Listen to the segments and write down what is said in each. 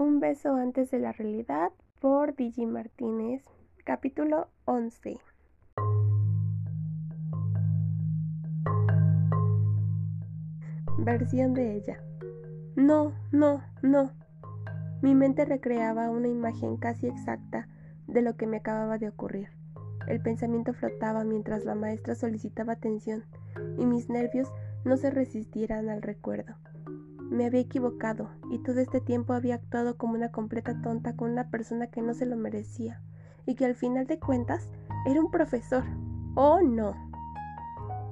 Un beso antes de la realidad por Digi Martínez, capítulo 11. Versión de ella. No, no, no. Mi mente recreaba una imagen casi exacta de lo que me acababa de ocurrir. El pensamiento flotaba mientras la maestra solicitaba atención y mis nervios no se resistieran al recuerdo. Me había equivocado y todo este tiempo había actuado como una completa tonta con una persona que no se lo merecía y que al final de cuentas era un profesor. ¡Oh, no!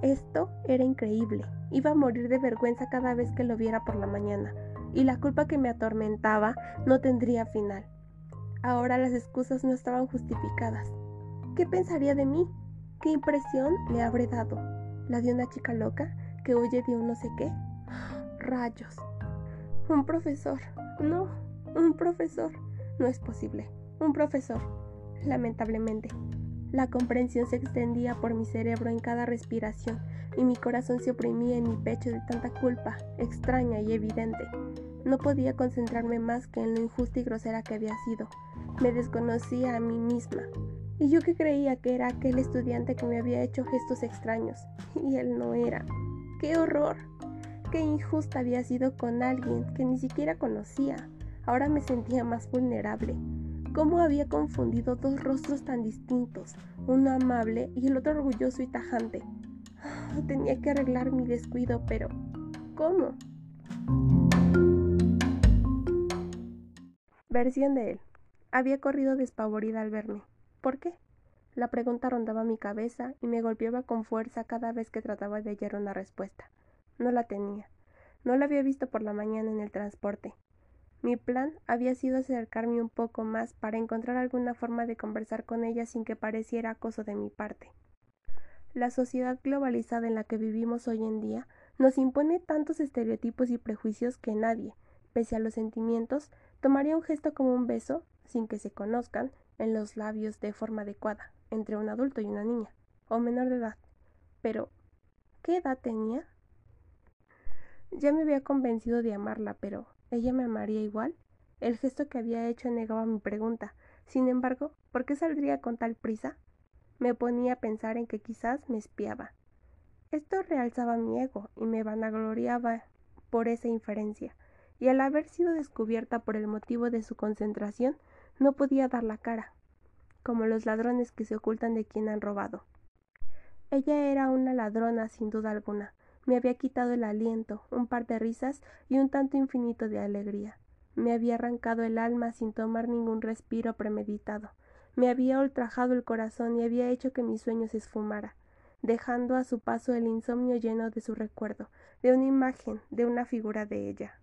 Esto era increíble. Iba a morir de vergüenza cada vez que lo viera por la mañana, y la culpa que me atormentaba no tendría final. Ahora las excusas no estaban justificadas. ¿Qué pensaría de mí? ¿Qué impresión le habré dado? ¿La de una chica loca que huye de un no sé qué? Rayos. Un profesor. No, un profesor. No es posible. Un profesor. Lamentablemente. La comprensión se extendía por mi cerebro en cada respiración y mi corazón se oprimía en mi pecho de tanta culpa, extraña y evidente. No podía concentrarme más que en lo injusta y grosera que había sido. Me desconocía a mí misma. Y yo que creía que era aquel estudiante que me había hecho gestos extraños. Y él no era. ¡Qué horror! ¡Qué injusta había sido con alguien que ni siquiera conocía! Ahora me sentía más vulnerable. ¿Cómo había confundido dos rostros tan distintos, uno amable y el otro orgulloso y tajante? Tenía que arreglar mi descuido, pero ¿cómo? Versión de él. Había corrido despavorida al verme. ¿Por qué? La pregunta rondaba mi cabeza y me golpeaba con fuerza cada vez que trataba de hallar una respuesta. No la tenía. No la había visto por la mañana en el transporte. Mi plan había sido acercarme un poco más para encontrar alguna forma de conversar con ella sin que pareciera acoso de mi parte. La sociedad globalizada en la que vivimos hoy en día nos impone tantos estereotipos y prejuicios que nadie, pese a los sentimientos, tomaría un gesto como un beso, sin que se conozcan, en los labios de forma adecuada, entre un adulto y una niña, o menor de edad. Pero, ¿qué edad tenía? Ya me había convencido de amarla, pero ¿ella me amaría igual? El gesto que había hecho negaba mi pregunta. Sin embargo, ¿por qué saldría con tal prisa? Me ponía a pensar en que quizás me espiaba. Esto realzaba mi ego y me vanagloriaba por esa inferencia, y al haber sido descubierta por el motivo de su concentración, no podía dar la cara, como los ladrones que se ocultan de quien han robado. Ella era una ladrona sin duda alguna. Me había quitado el aliento, un par de risas y un tanto infinito de alegría. Me había arrancado el alma sin tomar ningún respiro premeditado me había ultrajado el corazón y había hecho que mi sueño se esfumara, dejando a su paso el insomnio lleno de su recuerdo, de una imagen, de una figura de ella.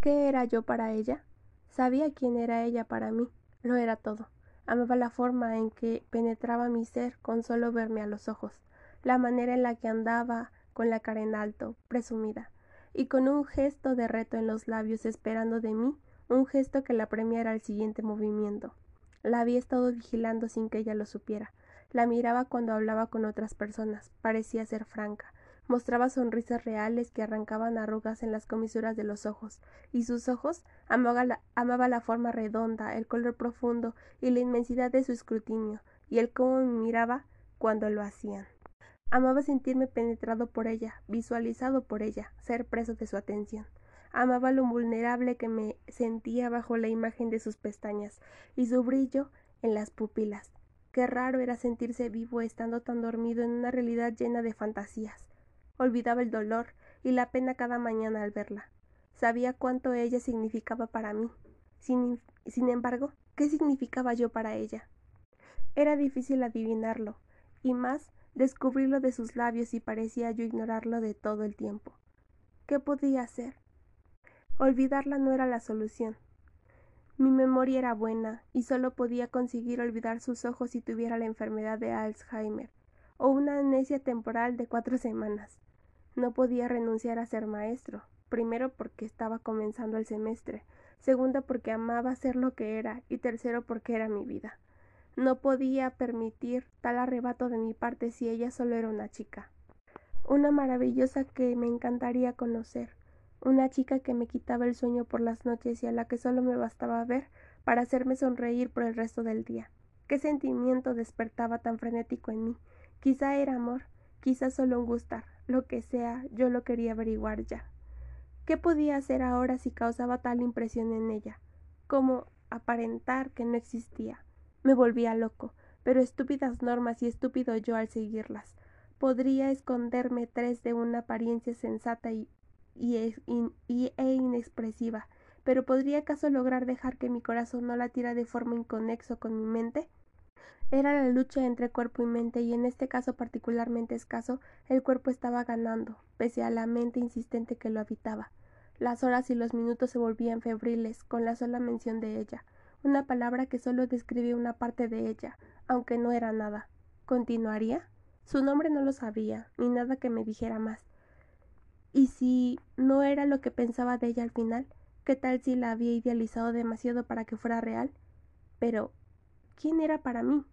¿Qué era yo para ella? Sabía quién era ella para mí, lo era todo. Amaba la forma en que penetraba mi ser con solo verme a los ojos, la manera en la que andaba con la cara en alto, presumida, y con un gesto de reto en los labios esperando de mí un gesto que la premiara al siguiente movimiento. La había estado vigilando sin que ella lo supiera. La miraba cuando hablaba con otras personas. Parecía ser franca. Mostraba sonrisas reales que arrancaban arrugas en las comisuras de los ojos, y sus ojos amaba la, forma redonda, el color profundo y la inmensidad de su escrutinio, y el cómo me miraba cuando lo hacían. Amaba sentirme penetrado por ella, visualizado por ella, ser preso de su atención. Amaba lo vulnerable que me sentía bajo la imagen de sus pestañas y su brillo en las pupilas. Qué raro era sentirse vivo estando tan dormido en una realidad llena de fantasías. Olvidaba el dolor y la pena cada mañana al verla. Sabía cuánto ella significaba para mí. Sin, embargo, ¿qué significaba yo para ella? Era difícil adivinarlo, y más descubrirlo de sus labios y parecía yo ignorarlo de todo el tiempo. ¿Qué podía hacer? Olvidarla no era la solución. Mi memoria era buena y solo podía conseguir olvidar sus ojos si tuviera la enfermedad de Alzheimer o una amnesia temporal de cuatro semanas. No podía renunciar a ser maestro, primero porque estaba comenzando el semestre, segundo porque amaba ser lo que era y tercero porque era mi vida. No podía permitir tal arrebato de mi parte si ella solo era una chica. Una maravillosa que me encantaría conocer, una chica que me quitaba el sueño por las noches y a la que solo me bastaba ver para hacerme sonreír por el resto del día. ¿Qué sentimiento despertaba tan frenético en mí? Quizá era amor, quizá solo un gustar, lo que sea, yo lo quería averiguar ya. ¿Qué podía hacer ahora si causaba tal impresión en ella? ¿Cómo aparentar que no existía? Me volvía loco, pero estúpidas normas y estúpido yo al seguirlas. Podría esconderme tres de una apariencia sensata y, e inexpresiva, pero ¿podría acaso lograr dejar que mi corazón no latiera de forma inconexo con mi mente? Era la lucha entre cuerpo y mente, y en este caso particularmente escaso, el cuerpo estaba ganando, pese a la mente insistente que lo habitaba. Las horas y los minutos se volvían febriles, con la sola mención de ella, una palabra que solo describía una parte de ella, aunque no era nada. ¿Continuaría? Su nombre no lo sabía, ni nada que me dijera más. ¿Y si no era lo que pensaba de ella al final? ¿Qué tal si la había idealizado demasiado para que fuera real? Pero, ¿quién era para mí?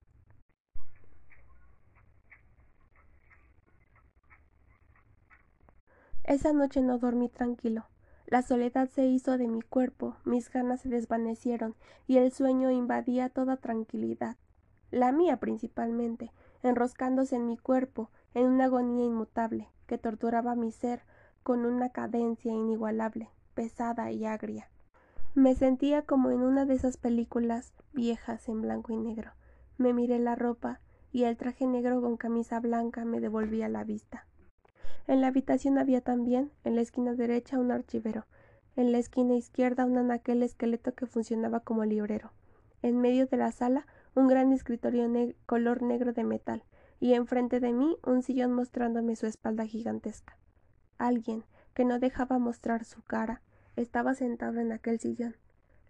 Esa noche no dormí tranquilo. La soledad se hizo de mi cuerpo, mis ganas se desvanecieron y el sueño invadía toda tranquilidad, la mía principalmente, enroscándose en mi cuerpo, en una agonía inmutable, que torturaba mi ser con una cadencia inigualable pesada y agria. Me sentía como en una de esas películas viejas en blanco y negro. Me miré la ropa y el traje negro con camisa blanca me devolvía la vista. En la habitación había también, en la esquina derecha, un archivero, en la esquina izquierda un anaquel esqueleto que funcionaba como librero. En medio de la sala un gran escritorio color negro de metal, y enfrente de mí un sillón mostrándome su espalda gigantesca. Alguien, que no dejaba mostrar su cara, estaba sentado en aquel sillón.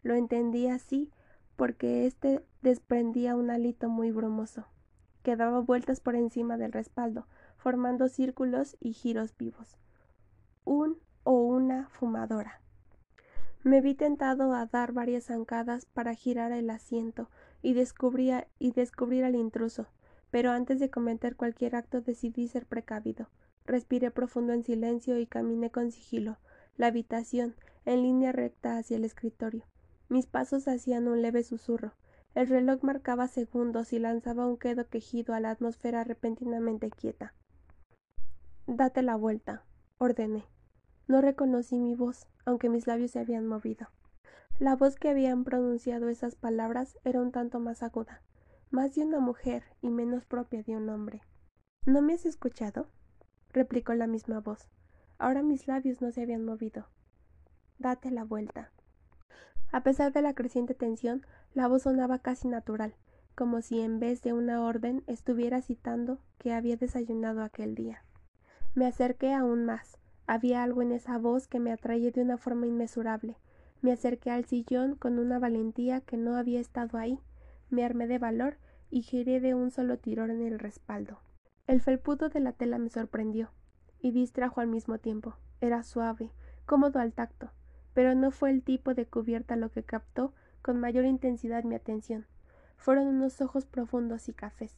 Lo entendí así porque éste desprendía un hálito muy brumoso, que daba vueltas por encima del respaldo, formando círculos y giros vivos. Un o una fumadora. Me vi tentado a dar varias zancadas para girar el asiento y, descubría, y descubrir al intruso, pero antes de cometer cualquier acto decidí ser precavido. Respiré profundo en silencio y caminé con sigilo. La habitación, en línea recta hacia el escritorio. Mis pasos hacían un leve susurro. El reloj marcaba segundos y lanzaba un quedo quejido a la atmósfera repentinamente quieta. Date la vuelta, ordené. No reconocí mi voz, aunque mis labios se habían movido. La voz que habían pronunciado esas palabras era un tanto más aguda, más de una mujer y menos propia de un hombre. ¿No me has escuchado? replicó la misma voz. Ahora mis labios no se habían movido. Date la vuelta. A pesar de la creciente tensión, la voz sonaba casi natural, como si en vez de una orden estuviera citando que había desayunado aquel día. Me acerqué aún más. Había algo en esa voz que me atraía de una forma inmesurable. Me acerqué al sillón con una valentía que no había estado ahí. Me armé de valor y giré de un solo tirón en el respaldo. El felpudo de la tela me sorprendió y distrajo al mismo tiempo. Era suave, cómodo al tacto, pero no fue el tipo de cubierta lo que captó con mayor intensidad mi atención. Fueron unos ojos profundos y cafés.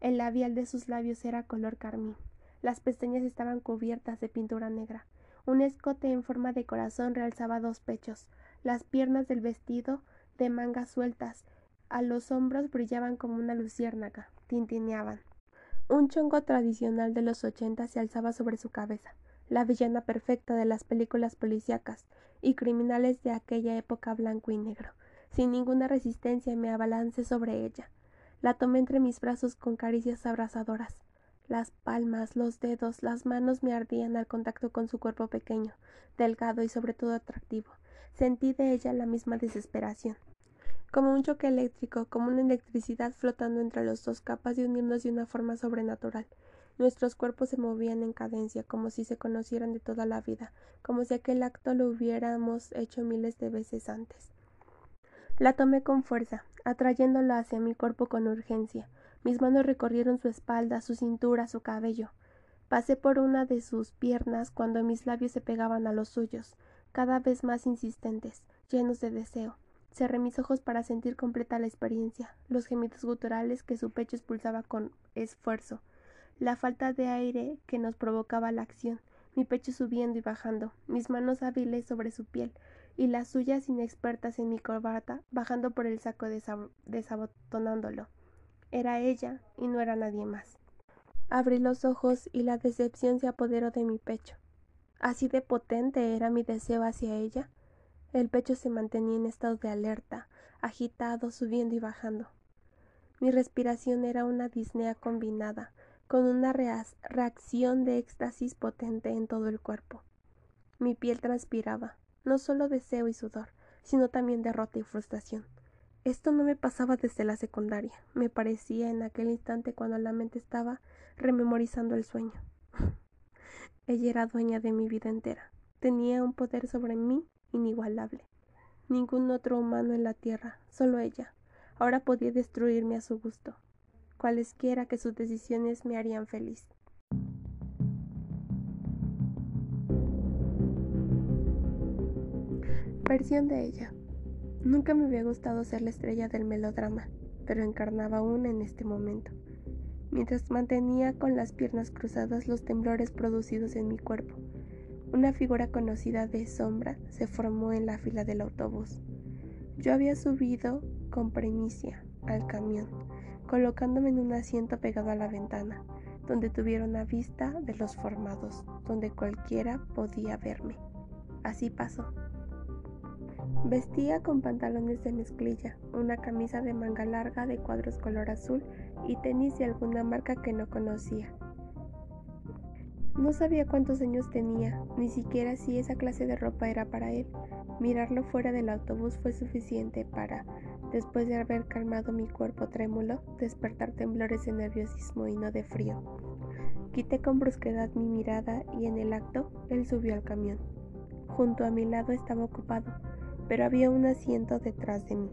El labial de sus labios era color carmín. Las pestañas estaban cubiertas de pintura negra. Un escote en forma de corazón realzaba dos pechos. Las piernas del vestido, de mangas sueltas, a los hombros brillaban como una luciérnaga, tintineaban. Un chongo tradicional de los ochenta se alzaba sobre su cabeza, la villana perfecta de las películas policíacas y criminales de aquella época blanco y negro. Sin ninguna resistencia me abalancé sobre ella. La tomé entre mis brazos con caricias abrasadoras. Las palmas, los dedos, las manos me ardían al contacto con su cuerpo pequeño, delgado y sobre todo atractivo. Sentí de ella la misma desesperación como un choque eléctrico, como una electricidad flotando entre los dos capas de unirnos de una forma sobrenatural. Nuestros cuerpos se movían en cadencia, como si se conocieran de toda la vida, como si aquel acto lo hubiéramos hecho miles de veces antes. La tomé con fuerza, atrayéndola hacia mi cuerpo con urgencia. Mis manos recorrieron su espalda, su cintura, su cabello. Pasé por una de sus piernas cuando mis labios se pegaban a los suyos, cada vez más insistentes, llenos de deseo. Cerré mis ojos para sentir completa la experiencia, los gemidos guturales que su pecho expulsaba con esfuerzo, la falta de aire que nos provocaba la acción, mi pecho subiendo y bajando, mis manos hábiles sobre su piel y las suyas inexpertas en mi corbata bajando por el saco desabotonándolo. Era ella y no era nadie más. Abrí los ojos y la decepción se apoderó de mi pecho. Así de potente era mi deseo hacia ella. El pecho se mantenía en estado de alerta, agitado, subiendo y bajando. Mi respiración era una disnea combinada, con una reacción de éxtasis potente en todo el cuerpo. Mi piel transpiraba, no solo deseo y sudor, sino también derrota y frustración. Esto no me pasaba desde la secundaria, me parecía en aquel instante cuando la mente estaba rememorizando el sueño. Ella era dueña de mi vida entera, tenía un poder sobre mí inigualable. Ningún otro humano en la tierra, solo ella, ahora podía destruirme a su gusto, cualesquiera que sus decisiones me harían feliz. Versión de ella. Nunca me había gustado ser la estrella del melodrama, pero encarnaba una en este momento. Mientras mantenía con las piernas cruzadas los temblores producidos en mi cuerpo, una figura conocida de sombra se formó en la fila del autobús. Yo había subido con primicia al camión, colocándome en un asiento pegado a la ventana, donde tuviera una vista de los formados, donde cualquiera podía verme. Así pasó. Vestía con pantalones de mezclilla, una camisa de manga larga de cuadros color azul y tenis de alguna marca que no conocía. No sabía cuántos años tenía, ni siquiera si esa clase de ropa era para él. Mirarlo fuera del autobús fue suficiente para, después de haber calmado mi cuerpo trémulo, despertar temblores de nerviosismo y no de frío. Quité con brusquedad mi mirada y en el acto él subió al camión. Junto a mi lado estaba ocupado, pero había un asiento detrás de mí.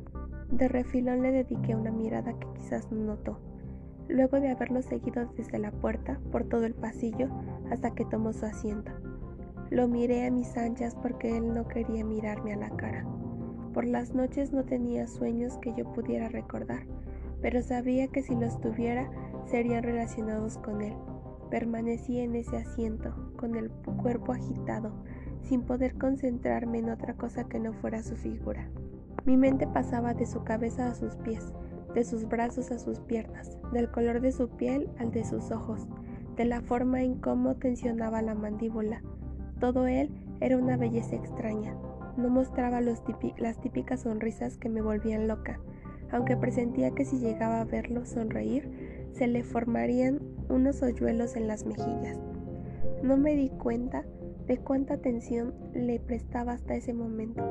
De refilón le dediqué una mirada que quizás no notó. Luego de haberlo seguido desde la puerta, por todo el pasillo, hasta que tomó su asiento. Lo miré a mis anchas porque él no quería mirarme a la cara. Por las noches no tenía sueños que yo pudiera recordar, pero sabía que si los tuviera serían relacionados con él. Permanecí en ese asiento, con el cuerpo agitado, sin poder concentrarme en otra cosa que no fuera su figura. Mi mente pasaba de su cabeza a sus pies, de sus brazos a sus piernas, del color de su piel al de sus ojos, de la forma en cómo tensionaba la mandíbula. Todo él era una belleza extraña. No mostraba las típicas sonrisas que me volvían loca, aunque presentía que si llegaba a verlo sonreír, se le formarían unos hoyuelos en las mejillas. No me di cuenta de cuánta atención le prestaba hasta ese momento.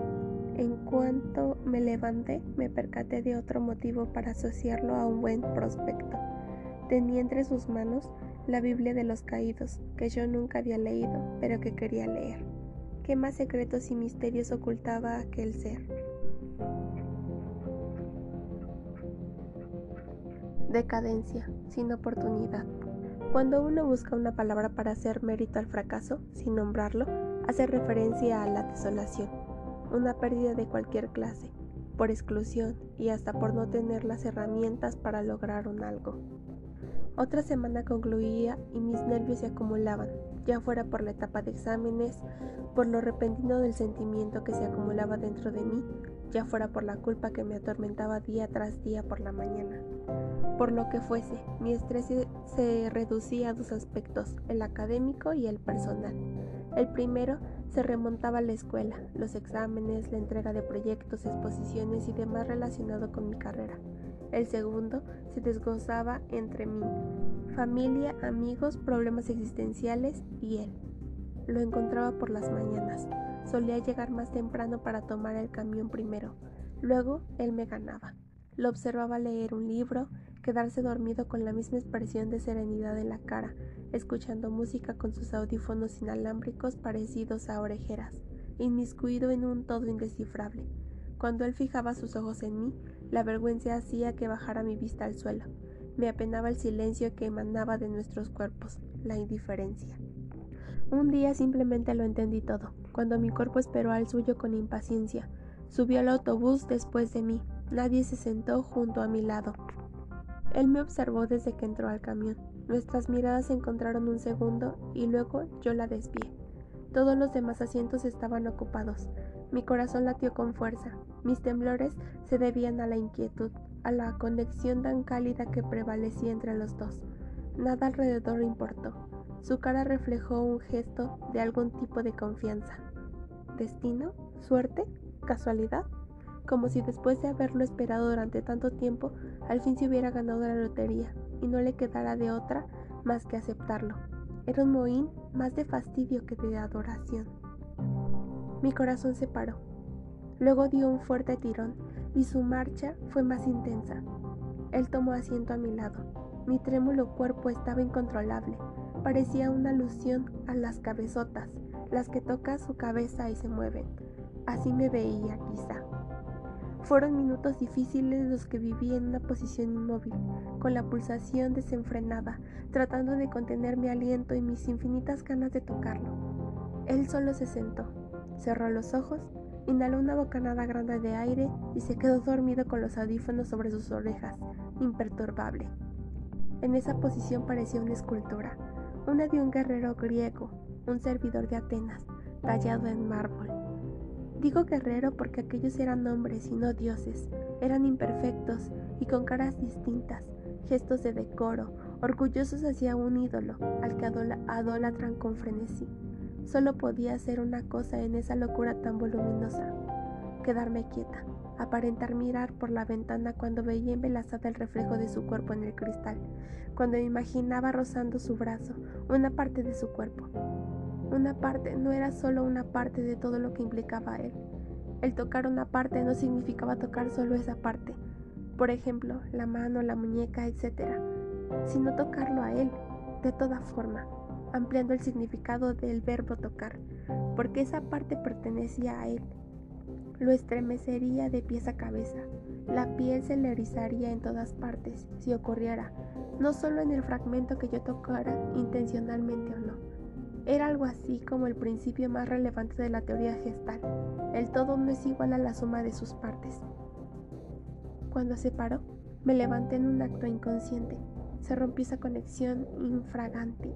En cuanto me levanté, me percaté de otro motivo para asociarlo a un buen prospecto. Tenía entre sus manos la Biblia de los Caídos, que yo nunca había leído, pero que quería leer. ¿Qué más secretos y misterios ocultaba aquel ser? Decadencia, sin oportunidad. Cuando uno busca una palabra para hacer mérito al fracaso, sin nombrarlo, hace referencia a la desolación, una pérdida de cualquier clase, por exclusión y hasta por no tener las herramientas para lograr un algo. Otra semana concluía y mis nervios se acumulaban, ya fuera por la etapa de exámenes, por lo repentino del sentimiento que se acumulaba dentro de mí, ya fuera por la culpa que me atormentaba día tras día por la mañana. Por lo que fuese, mi estrés se reducía a dos aspectos, el académico y el personal. El primero se remontaba a la escuela, los exámenes, la entrega de proyectos, exposiciones y demás relacionado con mi carrera. El segundo se desgozaba entre mí, familia, amigos, problemas existenciales y él. Lo encontraba por las mañanas. Solía llegar más temprano para tomar el camión primero. Luego él me ganaba. Lo observaba leer un libro, quedarse dormido con la misma expresión de serenidad en la cara, escuchando música con sus audífonos inalámbricos parecidos a orejeras, inmiscuido en un todo indescifrable. Cuando él fijaba sus ojos en mí, la vergüenza hacía que bajara mi vista al suelo. Me apenaba el silencio que emanaba de nuestros cuerpos, la indiferencia. Un día simplemente lo entendí todo, cuando mi cuerpo esperó al suyo con impaciencia. Subió al autobús después de mí. Nadie se sentó junto a mi lado. Él me observó desde que entró al camión. Nuestras miradas se encontraron un segundo y luego yo la desvié. Todos los demás asientos estaban ocupados. Mi corazón latió con fuerza. Mis temblores se debían a la inquietud, a la conexión tan cálida que prevalecía entre los dos. Nada alrededor importó. Su cara reflejó un gesto de algún tipo de confianza. ¿Destino? ¿Suerte? ¿Casualidad? Como si después de haberlo esperado durante tanto tiempo, al fin se hubiera ganado la lotería y no le quedara de otra más que aceptarlo. Era un mohín más de fastidio que de adoración. Mi corazón se paró. Luego dio un fuerte tirón y su marcha fue más intensa. Él tomó asiento a mi lado. Mi trémulo cuerpo estaba incontrolable. Parecía una alusión a las cabezotas, las que tocan su cabeza y se mueven. Así me veía, quizá. Fueron minutos difíciles los que viví en una posición inmóvil, con la pulsación desenfrenada, tratando de contener mi aliento y mis infinitas ganas de tocarlo. Él solo se sentó, cerró los ojos, inhaló una bocanada grande de aire y se quedó dormido con los audífonos sobre sus orejas, imperturbable. En esa posición parecía una escultura, una de un guerrero griego, un servidor de Atenas, tallado en mármol. Digo guerrero porque aquellos eran hombres y no dioses, eran imperfectos y con caras distintas, gestos de decoro, orgullosos hacia un ídolo al que adolatran con frenesí. Solo podía hacer una cosa en esa locura tan voluminosa, quedarme quieta, aparentar mirar por la ventana cuando veía embelazada el reflejo de su cuerpo en el cristal, cuando me imaginaba rozando su brazo, una parte de su cuerpo, una parte no era solo una parte de todo lo que implicaba él. El tocar una parte no significaba tocar solo esa parte, por ejemplo, la mano, la muñeca, etc., sino tocarlo a él, de toda forma, ampliando el significado del verbo tocar, porque esa parte pertenecía a él. Lo estremecería de pies a cabeza, la piel se le erizaría en todas partes, si ocurriera, no solo en el fragmento que yo tocara intencionalmente o no. Era algo así como el principio más relevante de la teoría gestal. El todo no es igual a la suma de sus partes. Cuando se paró, me levanté en un acto inconsciente. Se rompió esa conexión infragante,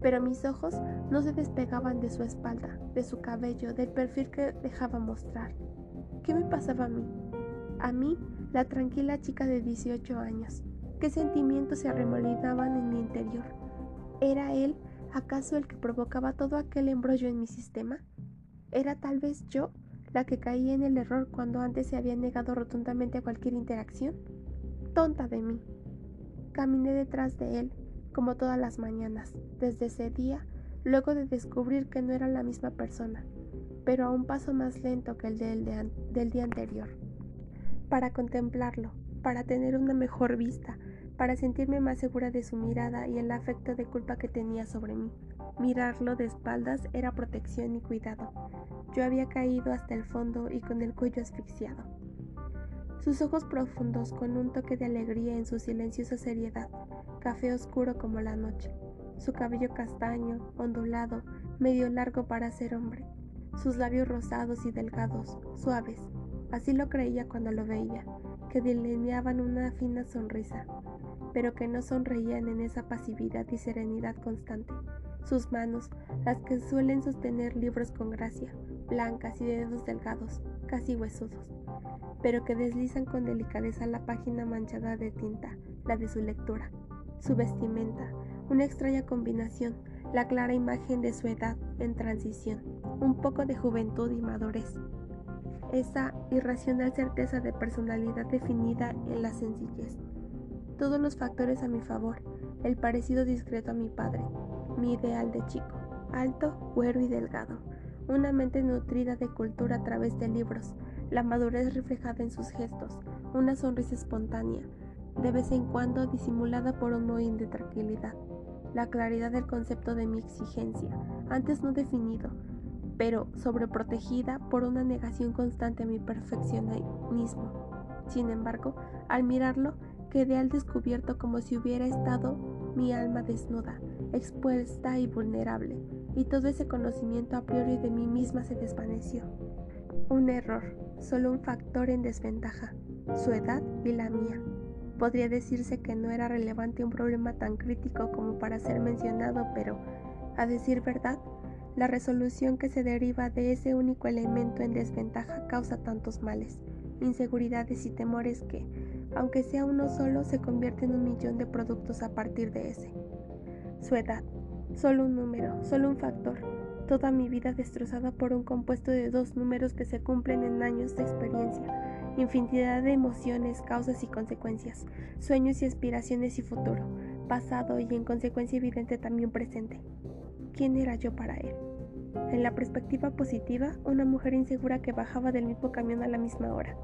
pero mis ojos no se despegaban de su espalda, de su cabello, del perfil que dejaba mostrar. ¿Qué me pasaba a mí? A mí, la tranquila chica de 18 años. ¿Qué sentimientos se arremolinaban en mi interior? ¿Era él ¿Acaso el que provocaba todo aquel embrollo en mi sistema? ¿Era tal vez yo la que caía en el error cuando antes se había negado rotundamente a cualquier interacción? Tonta de mí. Caminé detrás de él, como todas las mañanas, desde ese día, luego de descubrir que no era la misma persona, pero a un paso más lento que el del, del día anterior. Para contemplarlo, para tener una mejor vista, para sentirme más segura de su mirada y el afecto de culpa que tenía sobre mí. Mirarlo de espaldas era protección y cuidado. Yo había caído hasta el fondo y con el cuello asfixiado. Sus ojos profundos con un toque de alegría en su silenciosa seriedad, café oscuro como la noche, su cabello castaño, ondulado, medio largo para ser hombre, sus labios rosados y delgados, suaves, así lo creía cuando lo veía, que delineaban una fina sonrisa, pero que no sonreían en esa pasividad y serenidad constante. Sus manos, las que suelen sostener libros con gracia, blancas y de dedos delgados, casi huesudos, pero que deslizan con delicadeza la página manchada de tinta, la de su lectura. Su vestimenta, una extraña combinación, la clara imagen de su edad en transición, un poco de juventud y madurez. Esa irracional certeza de personalidad definida en la sencillez todos los factores a mi favor, el parecido discreto a mi padre, mi ideal de chico, alto, güero y delgado, una mente nutrida de cultura a través de libros, la madurez reflejada en sus gestos, una sonrisa espontánea, de vez en cuando disimulada por un mohín de tranquilidad, la claridad del concepto de mi exigencia, antes no definido, pero sobreprotegida por una negación constante a mi perfeccionismo. Sin embargo, al mirarlo, Quedé al descubierto como si hubiera estado mi alma desnuda, expuesta y vulnerable, y todo ese conocimiento a priori de mí misma se desvaneció. Un error, solo un factor en desventaja, su edad y la mía. Podría decirse que no era relevante un problema tan crítico como para ser mencionado, pero, a decir verdad, La resolución que se deriva de ese único elemento en desventaja causa tantos males, inseguridades y temores que, aunque sea uno solo, se convierte en un millón de productos a partir de ese. Su edad, solo un número, solo un factor, toda mi vida destrozada por un compuesto de dos números que se cumplen en años de experiencia, infinidad de emociones, causas y consecuencias, sueños y aspiraciones y futuro, pasado y en consecuencia evidente también presente. ¿Quién era yo para él? En la perspectiva positiva, una mujer insegura que bajaba del mismo camión a la misma hora,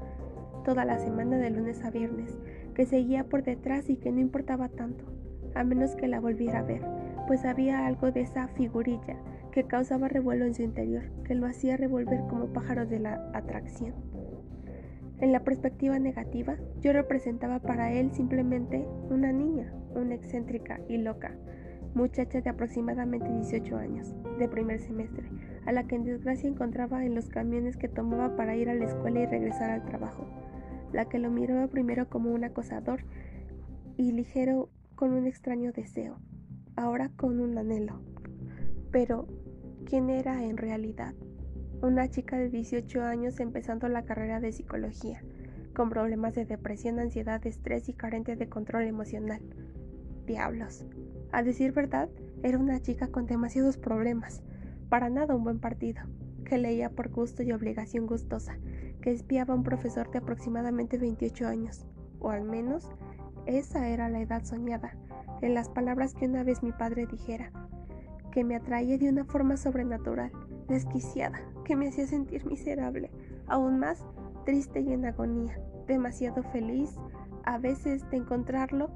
toda la semana de lunes a viernes, que seguía por detrás y que no importaba tanto, a menos que la volviera a ver, pues había algo de esa figurilla que causaba revuelo en su interior, que lo hacía revolver como pájaro de la atracción. En la perspectiva negativa, yo representaba para él simplemente una niña, una excéntrica y loca, muchacha de aproximadamente 18 años, de primer semestre, a la que en desgracia encontraba en los camiones que tomaba para ir a la escuela y regresar al trabajo, la que lo miraba primero como un acosador y ligero con un extraño deseo, ahora con un anhelo. Pero, ¿quién era en realidad? Una chica de 18 años empezando la carrera de psicología, con problemas de depresión, ansiedad, estrés y carente de control emocional. Diablos. A decir verdad, era una chica con demasiados problemas, para nada un buen partido, que leía por gusto y obligación gustosa, que espiaba a un profesor de aproximadamente 28 años, o al menos esa era la edad soñada, en las palabras que una vez mi padre dijera, que me atraía de una forma sobrenatural, desquiciada, que me hacía sentir miserable, aún más triste y en agonía, demasiado feliz, a veces de encontrarlo,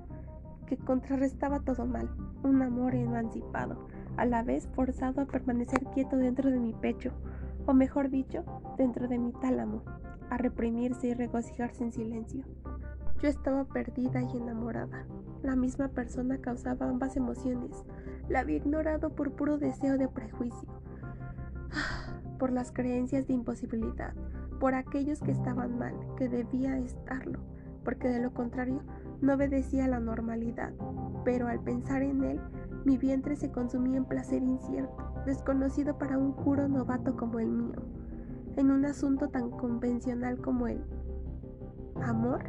que contrarrestaba todo mal, un amor emancipado, a la vez forzado a permanecer quieto dentro de mi pecho, o mejor dicho, dentro de mi tálamo, a reprimirse y regocijarse en silencio. Yo estaba perdida y enamorada. La misma persona causaba ambas emociones. La había ignorado por puro deseo de prejuicio, por las creencias de imposibilidad, por aquellos que estaban mal, que debía estarlo, porque de lo contrario no obedecía a la normalidad. Pero al pensar en él, mi vientre se consumía en placer incierto, desconocido para un puro novato como el mío, en un asunto tan convencional como el amor.